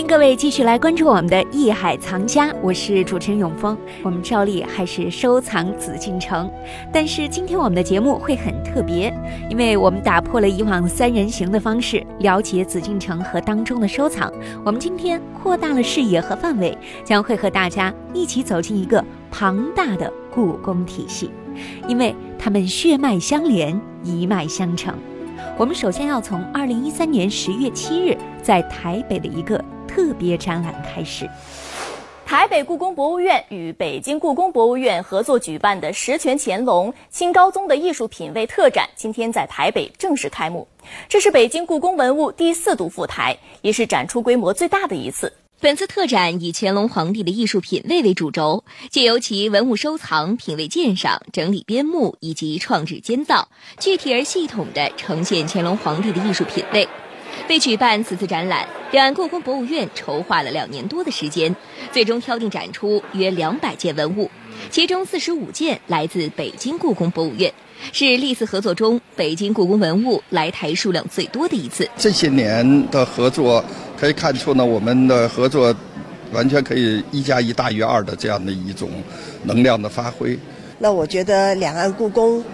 欢迎各位继续来关注我们的《艺海藏家》，我是主持人永峰。我们照例还是收藏紫禁城，但是今天我们的节目会很特别，因为我们打破了以往三人行的方式了解紫禁城和当中的收藏。我们今天扩大了视野和范围，将会和大家一起走进一个庞大的故宫体系，因为他们血脉相连，一脉相承。我们首先要从二零一三年十月七日在台北的一个。特别展览开始，台北故宫博物院与北京故宫博物院合作举办的十全乾隆清高宗的艺术品位特展，今天在台北正式开幕。这是北京故宫文物第四度赴台，也是展出规模最大的一次。本次特展以乾隆皇帝的艺术品位为主轴，借由其文物收藏、品位鉴赏、整理编目以及创制监造，具体而系统地呈现乾隆皇帝的艺术品位。为举办此次展览，两岸故宫博物院筹划了两年多的时间，最终挑定展出约两百件文物，其中四十五件来自北京故宫博物院，是历次合作中北京故宫文物来台数量最多的一次。这些年的合作可以看出呢，我们的合作完全可以一加一大于二的这样的一种能量的发挥。那我觉得两岸故宫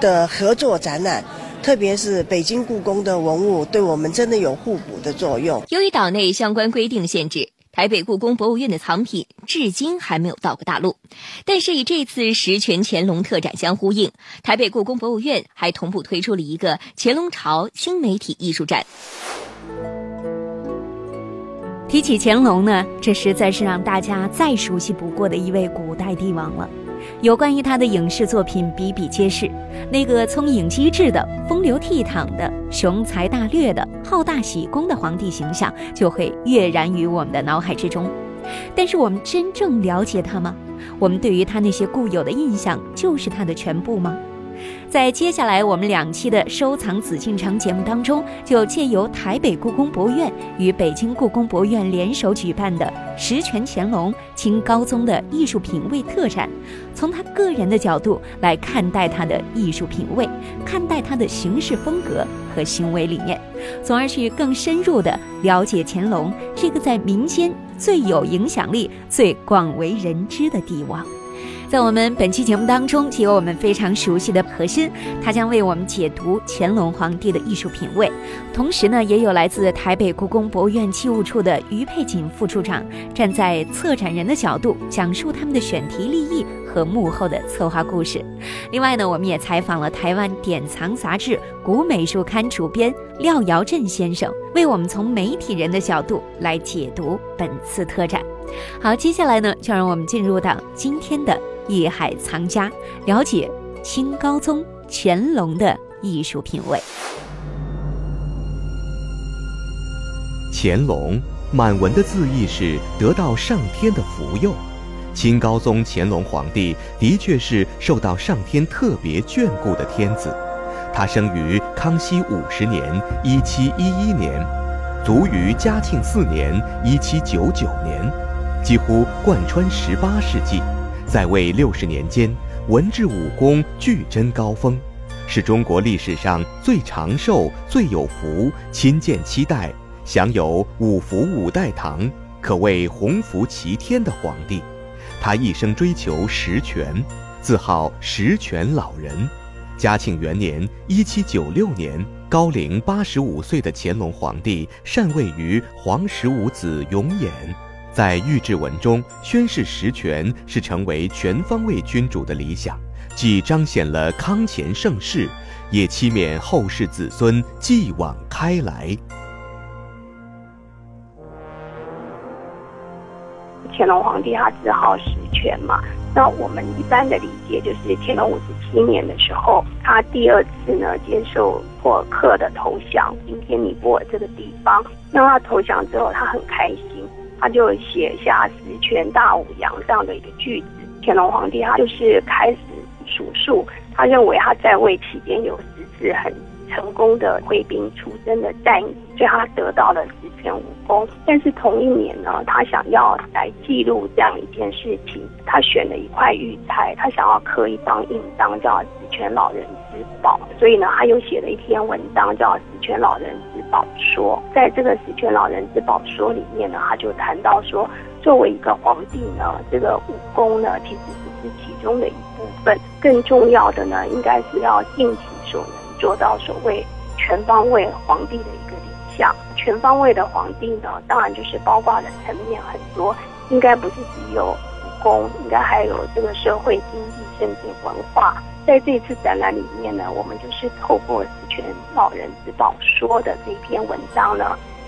的合作展览。特别是北京故宫的文物，对我们真的有互补的作用。由于岛内相关规定的限制，台北故宫博物院的藏品至今还没有到过大陆。但是，与这次十全乾隆特展相呼应，台北故宫博物院还同步推出了一个乾隆朝新媒体艺术展。提起乾隆呢，这实在是让大家再熟悉不过的一位古代帝王了。有关于他的影视作品比比皆是，那个聪颖机智的、风流倜傥的、雄才大略的、好大喜功的皇帝形象就会跃然于我们的脑海之中。但是，我们真正了解他吗？我们对于他那些固有的印象就是他的全部吗？在接下来我们两期的收藏紫禁城节目当中，就借由台北故宫博物院与北京故宫博物院联手举办的“十全乾隆清高宗”的艺术品位特展，从他个人的角度来看待他的艺术品位，看待他的行事风格和行为理念，从而去更深入的了解乾隆这个在民间最有影响力、最广为人知的帝王。在我们本期节目当中，就有我们非常熟悉的核心，他将为我们解读乾隆皇帝的艺术品位。同时呢，也有来自台北故宫博物院器物处的于佩锦副处长，站在策展人的角度，讲述他们的选题立意和幕后的策划故事。另外呢，我们也采访了台湾典藏杂志《古美术刊》主编廖尧镇先生，为我们从媒体人的角度来解读本次特展。好，接下来呢，就让我们进入到今天的。艺海藏家了解清高宗乾隆的艺术品味。乾隆满文的字意是得到上天的福佑，清高宗乾隆皇帝的确是受到上天特别眷顾的天子。他生于康熙五十年（一七一一年），卒于嘉庆四年（一七九九年），几乎贯穿十八世纪。在位六十年间，文治武功俱臻高峰，是中国历史上最长寿、最有福、亲建七代，享有五福五代堂，可谓鸿福齐天的皇帝。他一生追求实权，自号实权老人。嘉庆元年（一七九六年），高龄八十五岁的乾隆皇帝禅位于皇十五子永琰。在御制文中宣示实权是成为全方位君主的理想，既彰显了康乾盛世，也期勉后世子孙继往开来。乾隆皇帝他自号实权嘛，那我们一般的理解就是乾隆五十七年的时候，他第二次呢接受普尔克的投降，今天尼泊尔这个地方，那他投降之后，他很开心。他就写下“十全大武阳”这样的一个句子。乾隆皇帝他就是开始数数，他认为他在位期间有十次很成功的挥兵出征的战役，所以他得到了十全武功。但是同一年呢，他想要来记录这样一件事情，他选了一块玉材，他想要刻一张印章，叫《十全老人之宝》。所以呢，他又写了一篇文章，叫《十全老人之宝说》。在这个《十全老人之宝说》里面呢，他就谈到说，作为一个皇帝呢，这个武功呢，其实只是其中的一部分，更重要的呢，应该是要尽其所能。做到所谓全方位皇帝的一个理想，全方位的皇帝呢，当然就是包括的层面很多，应该不是只有武功，应该还有这个社会经济甚至文化。在这次展览里面呢，我们就是透过《老人之宝说》的这篇文章呢，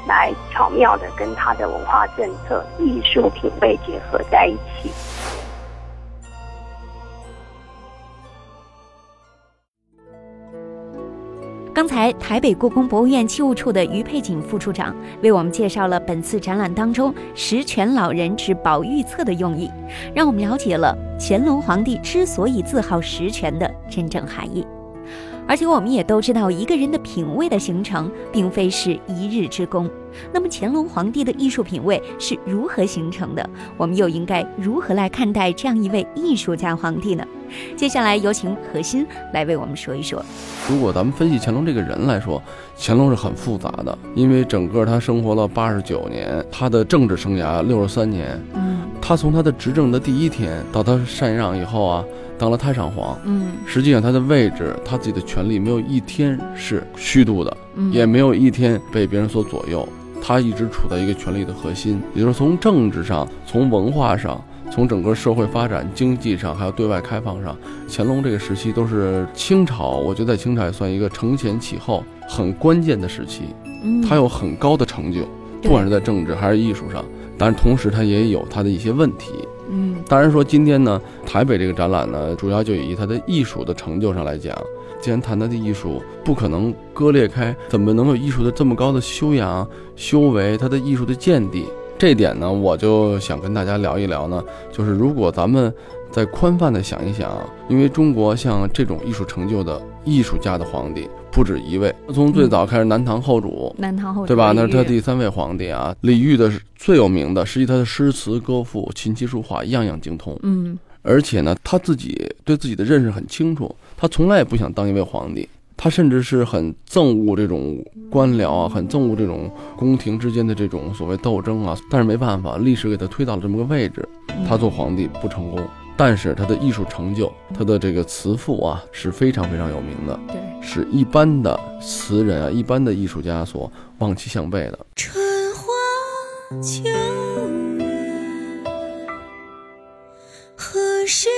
来巧妙的跟他的文化政策、艺术品味结合在一起。刚才台北故宫博物院器物处的于佩锦副处长为我们介绍了本次展览当中“十全老人之宝玉册”的用意，让我们了解了乾隆皇帝之所以自号十全的真正含义。而且我们也都知道，一个人的品味的形成并非是一日之功。那么乾隆皇帝的艺术品味是如何形成的？我们又应该如何来看待这样一位艺术家皇帝呢？接下来有请何欣来为我们说一说。如果咱们分析乾隆这个人来说，乾隆是很复杂的，因为整个他生活了八十九年，他的政治生涯六十三年。嗯，他从他的执政的第一天到他禅让以后啊，当了太上皇。嗯，实际上他的位置，他自己的权力没有一天是虚度的，也没有一天被别人所左右。他一直处在一个权力的核心，也就是从政治上、从文化上、从整个社会发展、经济上，还有对外开放上，乾隆这个时期都是清朝，我觉得在清朝也算一个承前启后很关键的时期。嗯他有很高的成就，不管是在政治还是艺术上，但是同时他也有他的一些问题。嗯，当然说今天呢，台北这个展览呢，主要就以他的艺术的成就上来讲。既然谈他的艺术，不可能割裂开，怎么能有艺术的这么高的修养、修为？他的艺术的见地，这点呢，我就想跟大家聊一聊呢。就是如果咱们再宽泛的想一想，因为中国像这种艺术成就的艺术家的皇帝不止一位，从最早开始南唐后主，南唐后主对吧？那是他第三位皇帝啊。李煜的是最有名的，实际他的诗词歌赋、琴棋书画样样精通。嗯。而且呢，他自己对自己的认识很清楚，他从来也不想当一位皇帝，他甚至是很憎恶这种官僚啊，很憎恶这种宫廷之间的这种所谓斗争啊。但是没办法，历史给他推到了这么个位置，他做皇帝不成功，但是他的艺术成就，他的这个词赋啊是非常非常有名的，对，是一般的词人啊，一般的艺术家所望其项背的。春花秋。何时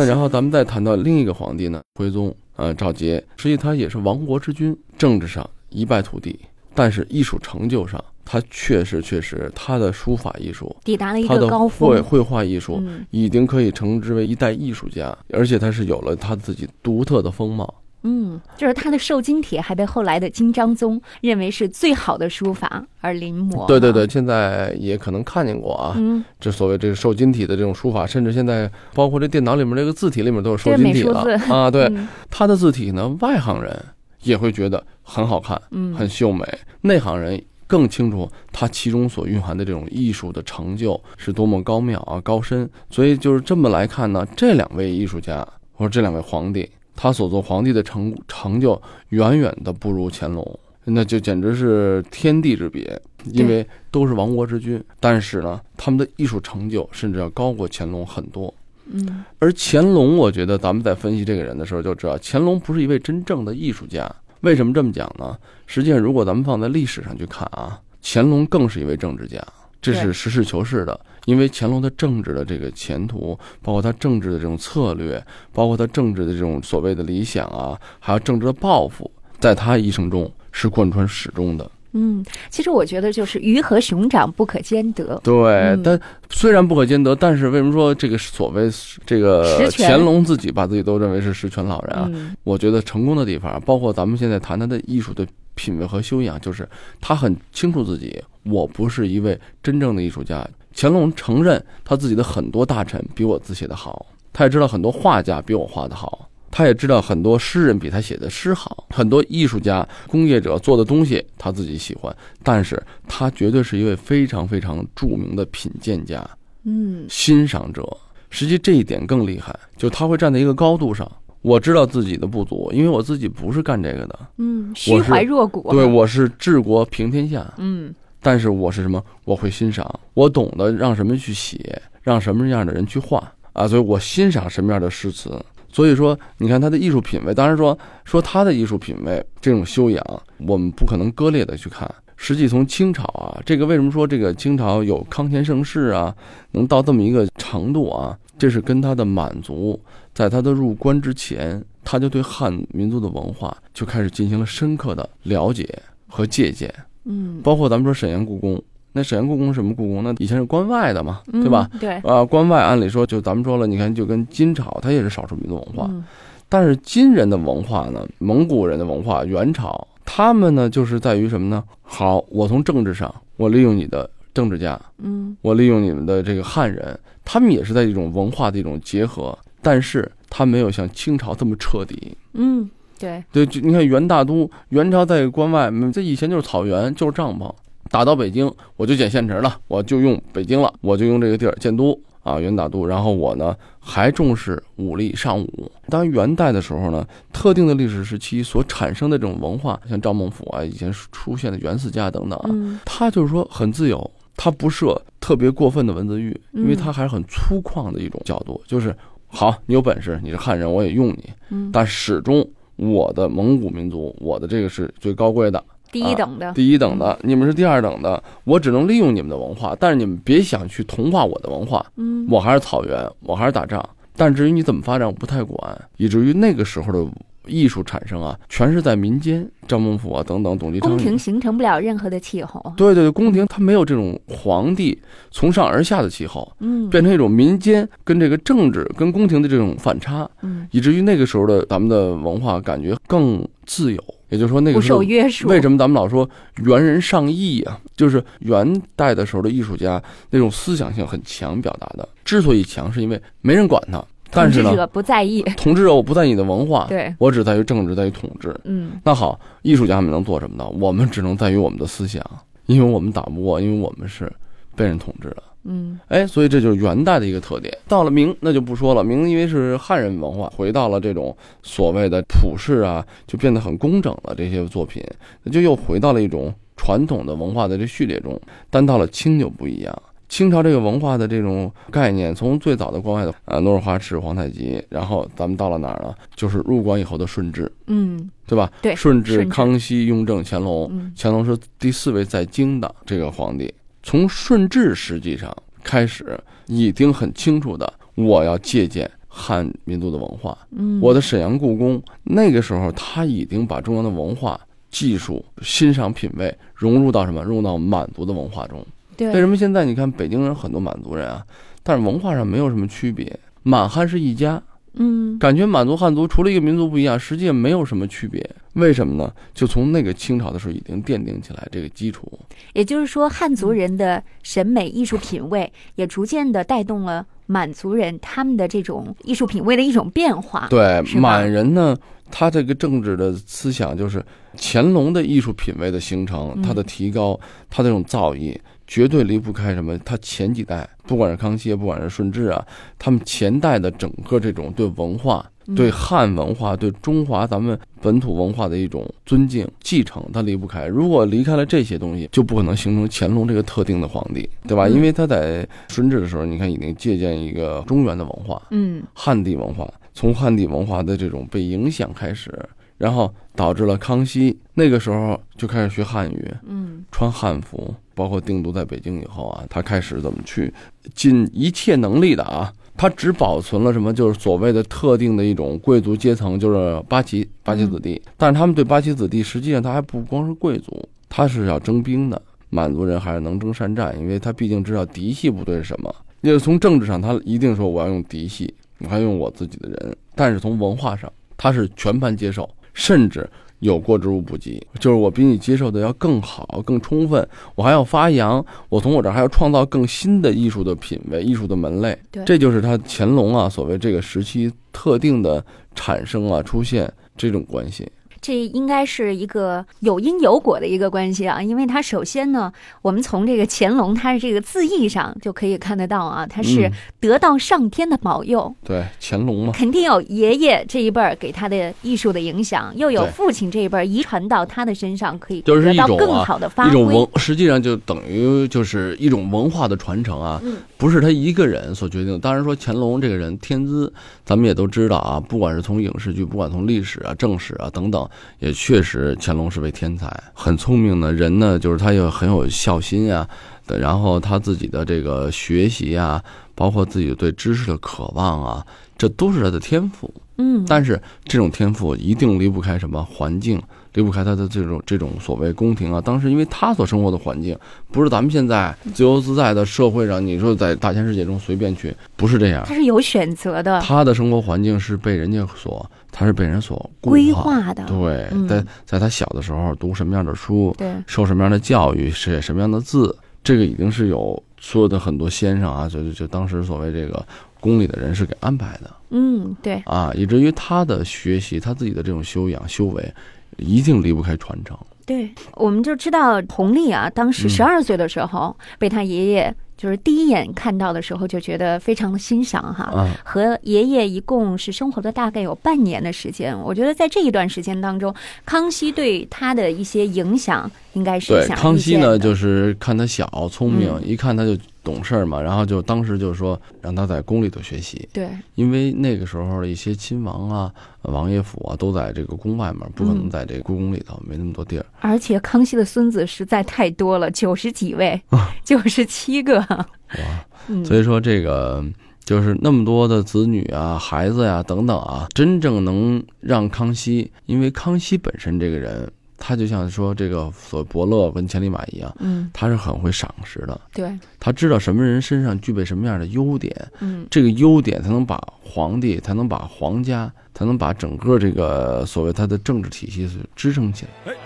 那然后咱们再谈到另一个皇帝呢，徽宗啊，赵佶，实际他也是亡国之君，政治上一败涂地，但是艺术成就上，他确实确实他的书法艺术抵达了一个高峰，绘绘画艺术已经可以称之为一代艺术家，而且他是有了他自己独特的风貌。嗯，就是他的瘦金帖还被后来的金章宗认为是最好的书法而临摹。对对对，现在也可能看见过啊。嗯，这所谓这个瘦金体的这种书法，甚至现在包括这电脑里面这个字体里面都有瘦金体了啊。对，他的字体呢，外行人也会觉得很好看，嗯，很秀美；内行人更清楚他其中所蕴含的这种艺术的成就是多么高妙啊、高深。所以就是这么来看呢，这两位艺术家或者这两位皇帝。他所做皇帝的成成就远远的不如乾隆，那就简直是天地之别。因为都是亡国之君，但是呢，他们的艺术成就甚至要高过乾隆很多。嗯，而乾隆，我觉得咱们在分析这个人的时候就知道，乾隆不是一位真正的艺术家。为什么这么讲呢？实际上，如果咱们放在历史上去看啊，乾隆更是一位政治家。这是实事求是的。因为乾隆的政治的这个前途，包括他政治的这种策略，包括他政治的这种所谓的理想啊，还有政治的抱负，在他一生中是贯穿始终的。嗯，其实我觉得就是鱼和熊掌不可兼得。对，但虽然不可兼得，但是为什么说这个所谓这个乾隆自己把自己都认为是十全老人啊？我觉得成功的地方，包括咱们现在谈他的艺术的品味和修养，就是他很清楚自己，我不是一位真正的艺术家。乾隆承认他自己的很多大臣比我字写的好，他也知道很多画家比我画的好。他也知道很多诗人比他写的诗好，很多艺术家、工业者做的东西他自己喜欢，但是他绝对是一位非常非常著名的品鉴家，嗯，欣赏者。实际这一点更厉害，就他会站在一个高度上。我知道自己的不足，因为我自己不是干这个的，嗯，虚怀若谷。对，我是治国平天下，嗯，但是我是什么？我会欣赏，我懂得让什么去写，让什么样的人去画啊，所以我欣赏什么样的诗词。所以说，你看他的艺术品味，当然说说他的艺术品味这种修养，我们不可能割裂的去看。实际从清朝啊，这个为什么说这个清朝有康乾盛世啊，能到这么一个程度啊？这是跟他的满族，在他的入关之前，他就对汉民族的文化就开始进行了深刻的了解和借鉴。嗯，包括咱们说沈阳故宫。那沈阳故宫什么故宫？那以前是关外的嘛，对吧？对啊，关外按理说就咱们说了，你看就跟金朝，它也是少数民族文化，嗯、但是金人的文化呢，蒙古人的文化，元朝他们呢就是在于什么呢？好，我从政治上，我利用你的政治家，嗯，我利用你们的这个汉人，他们也是在一种文化的一种结合，但是他没有像清朝这么彻底，嗯，对对，就你看元大都，元朝在关外，这以前就是草原，就是帐篷。打到北京，我就捡现成了，我就用北京了，我就用这个地儿建都啊，元大都。然后我呢还重视武力尚武。当元代的时候呢，特定的历史时期所产生的这种文化，像赵孟俯啊，以前出现的袁四家等等啊，他就是说很自由，他不设特别过分的文字狱，因为他还是很粗犷的一种角度，就是好，你有本事，你是汉人，我也用你，但始终我的蒙古民族，我的这个是最高贵的。第一等的，第一等的，你们是第二等的，我只能利用你们的文化，但是你们别想去同化我的文化。嗯，我还是草原，我还是打仗，但至于你怎么发展，我不太管。以至于那个时候的艺术产生啊，全是在民间，张孟俯啊等等，董其昌。宫廷形成不了任何的气候。对对对，宫廷它没有这种皇帝从上而下的气候，嗯，变成一种民间跟这个政治跟宫廷的这种反差，嗯，以至于那个时候的咱们的文化感觉更自由。也就是说，那个时候。为什么咱们老说元人上艺啊？就是元代的时候的艺术家那种思想性很强，表达的之所以强，是因为没人管他。但是呢，统治者不在意。统治者我不在意你的文化，对我只在于政治，在于统治。嗯，那好，艺术家们能做什么呢？我们只能在于我们的思想，因为我们打不过，因为我们是被人统治的。嗯，哎，所以这就是元代的一个特点。到了明，那就不说了。明因为是汉人文化，回到了这种所谓的普世啊，就变得很工整了。这些作品，那就又回到了一种传统的文化的这序列中。但到了清就不一样，清朝这个文化的这种概念，从最早的关外的啊努尔哈赤、皇太极，然后咱们到了哪儿呢？就是入关以后的顺治，嗯，对吧？对，顺治、康熙、雍正、乾隆，嗯乾隆是第四位在京的这个皇帝。从顺治实际上开始，已经很清楚的，我要借鉴汉民族的文化。嗯，我的沈阳故宫那个时候，他已经把中央的文化、技术、欣赏品味融入到什么？融入到满族的文化中。对，为什么现在你看北京人很多满族人啊，但是文化上没有什么区别，满汉是一家。嗯，感觉满族汉族除了一个民族不一样，实际没有什么区别。为什么呢？就从那个清朝的时候已经奠定起来这个基础。也就是说，汉族人的审美艺术品味也逐渐的带动了满族人他们的这种艺术品味的一种变化。对，满人呢，他这个政治的思想就是乾隆的艺术品味的形成，他的提高，他这种造诣。绝对离不开什么？他前几代，不管是康熙，不管是顺治啊，他们前代的整个这种对文化、对汉文化、对中华咱们本土文化的一种尊敬、继承，他离不开。如果离开了这些东西，就不可能形成乾隆这个特定的皇帝，对吧？因为他在顺治的时候，你看已经借鉴一个中原的文化，嗯，汉地文化，从汉地文化的这种被影响开始。然后导致了康熙那个时候就开始学汉语，嗯，穿汉服，包括定都在北京以后啊，他开始怎么去尽一切能力的啊，他只保存了什么，就是所谓的特定的一种贵族阶层，就是八旗八旗子弟。但是他们对八旗子弟，实际上他还不光是贵族，他是要征兵的。满族人还是能征善战，因为他毕竟知道嫡系部队是什么。因为从政治上，他一定说我要用嫡系，我还用我自己的人。但是从文化上，他是全盘接受，甚至。有过之无不及，就是我比你接受的要更好、更充分，我还要发扬，我从我这儿还要创造更新的艺术的品位、艺术的门类。对，这就是他乾隆啊，所谓这个时期特定的产生啊、出现这种关系。这应该是一个有因有果的一个关系啊，因为他首先呢，我们从这个乾隆他的这个字义上就可以看得到啊，他是得到上天的保佑。对，乾隆嘛，肯定有爷爷这一辈儿给他的艺术的影响，又有父亲这一辈儿遗传到他的身上，可以得到更好的发挥。一种文，实际上就等于就是一种文化的传承啊，不是他一个人所决定。当然说乾隆这个人天资，咱们也都知道啊，不管是从影视剧，不管从历史啊、正史啊等等。也确实，乾隆是位天才，很聪明的人呢。就是他又很有孝心啊，然后他自己的这个学习啊，包括自己对知识的渴望啊，这都是他的天赋。嗯，但是这种天赋一定离不开什么环境，离不开他的这种这种所谓宫廷啊。当时因为他所生活的环境，不是咱们现在自由自在的社会上，你说在大千世界中随便去，不是这样。他是有选择的，他的生活环境是被人家所。他是被人所规划的，对，在在他小的时候读什么样的书，对，受什么样的教育，写什么样的字，这个已经是有所有的很多先生啊，就就就当时所谓这个宫里的人是给安排的，嗯，对，啊，以至于他的学习，他自己的这种修养修为，一定离不开传承。对，我们就知道弘历啊，当时十二岁的时候被他爷爷。就是第一眼看到的时候就觉得非常的欣赏哈，和爷爷一共是生活了大概有半年的时间。我觉得在这一段时间当中，康熙对他的一些影响应该是对康熙呢，就是看他小聪明，一看他就。懂事儿嘛，然后就当时就说让他在宫里头学习。对，因为那个时候的一些亲王啊、王爷府啊都在这个宫外面，不可能在这个故宫里头，没那么多地儿。而且康熙的孙子实在太多了，九十几位，九十七个。哇，所以说这个就是那么多的子女啊、孩子呀等等啊，真正能让康熙，因为康熙本身这个人。他就像说这个所伯乐跟千里马一样，嗯，他是很会赏识的，对，他知道什么人身上具备什么样的优点，嗯，这个优点才能把皇帝，才能把皇家，才能把整个这个所谓他的政治体系是支撑起来。哎，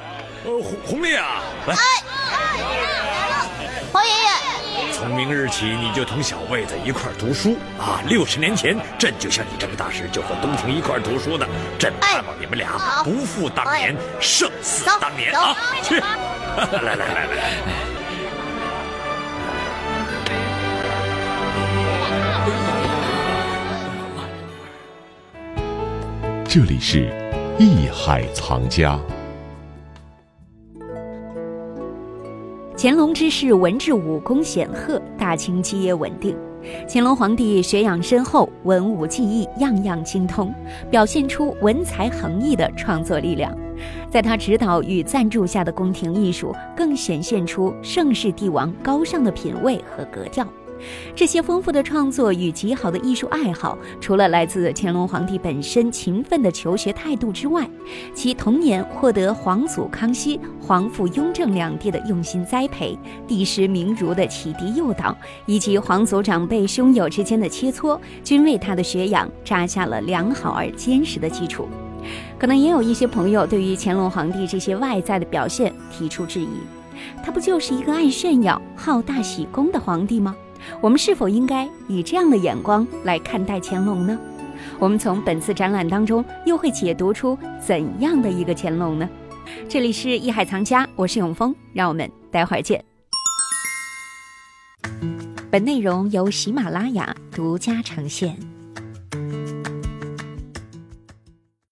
呃，红红烈啊，来。从明日起，你就同小卫子一块儿读书啊！六十年前，朕就像你这么大时就和东庭一块儿读书的，朕盼望你们俩不负当年，胜似当年啊！去，来来来来来，这里是艺海藏家。乾隆之世，文治武功显赫，大清基业稳定。乾隆皇帝学养深厚，文武技艺样样精通，表现出文才横溢的创作力量。在他指导与赞助下的宫廷艺术，更显现出盛世帝王高尚的品味和格调。这些丰富的创作与极好的艺术爱好，除了来自乾隆皇帝本身勤奋的求学态度之外，其童年获得皇祖康熙、皇父雍正两帝的用心栽培，帝师名儒的启迪诱导，以及皇族长辈兄友之间的切磋，均为他的学养扎下了良好而坚实的基础。可能也有一些朋友对于乾隆皇帝这些外在的表现提出质疑：他不就是一个爱炫耀、好大喜功的皇帝吗？我们是否应该以这样的眼光来看待乾隆呢？我们从本次展览当中又会解读出怎样的一个乾隆呢？这里是艺海藏家，我是永峰，让我们待会儿见。本内容由喜马拉雅独家呈现。